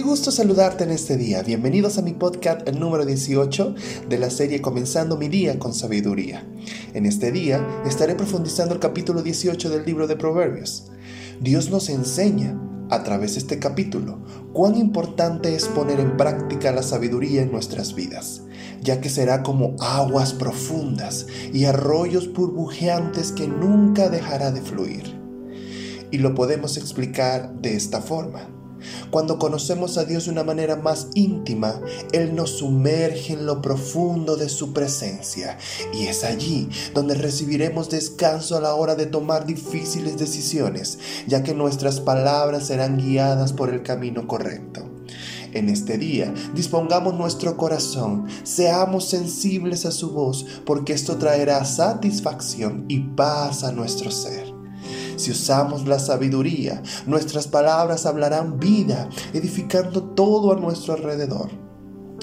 Qué gusto saludarte en este día. Bienvenidos a mi podcast el número 18 de la serie Comenzando mi día con sabiduría. En este día estaré profundizando el capítulo 18 del libro de Proverbios. Dios nos enseña a través de este capítulo cuán importante es poner en práctica la sabiduría en nuestras vidas, ya que será como aguas profundas y arroyos burbujeantes que nunca dejará de fluir. Y lo podemos explicar de esta forma. Cuando conocemos a Dios de una manera más íntima, Él nos sumerge en lo profundo de su presencia y es allí donde recibiremos descanso a la hora de tomar difíciles decisiones, ya que nuestras palabras serán guiadas por el camino correcto. En este día, dispongamos nuestro corazón, seamos sensibles a su voz, porque esto traerá satisfacción y paz a nuestro ser. Si usamos la sabiduría, nuestras palabras hablarán vida, edificando todo a nuestro alrededor.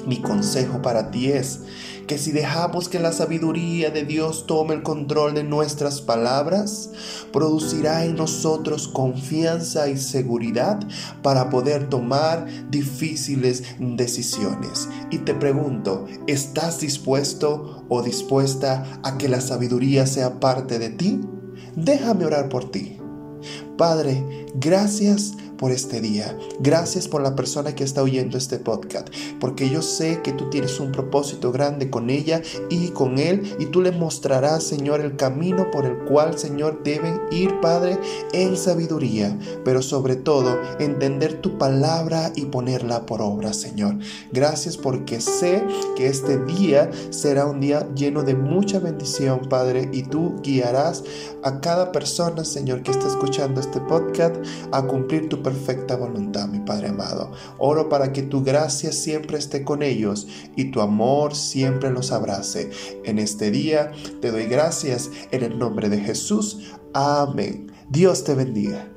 Mi consejo para ti es que si dejamos que la sabiduría de Dios tome el control de nuestras palabras, producirá en nosotros confianza y seguridad para poder tomar difíciles decisiones. Y te pregunto, ¿estás dispuesto o dispuesta a que la sabiduría sea parte de ti? Déjame orar por ti. Padre, gracias por este día. Gracias por la persona que está oyendo este podcast, porque yo sé que tú tienes un propósito grande con ella y con él, y tú le mostrarás, Señor, el camino por el cual, Señor, deben ir, Padre, en sabiduría, pero sobre todo entender tu palabra y ponerla por obra, Señor. Gracias porque sé que este día será un día lleno de mucha bendición, Padre, y tú guiarás a cada persona, Señor, que está escuchando este podcast a cumplir tu perfecta voluntad, mi Padre amado. Oro para que tu gracia siempre esté con ellos y tu amor siempre los abrace. En este día te doy gracias en el nombre de Jesús. Amén. Dios te bendiga.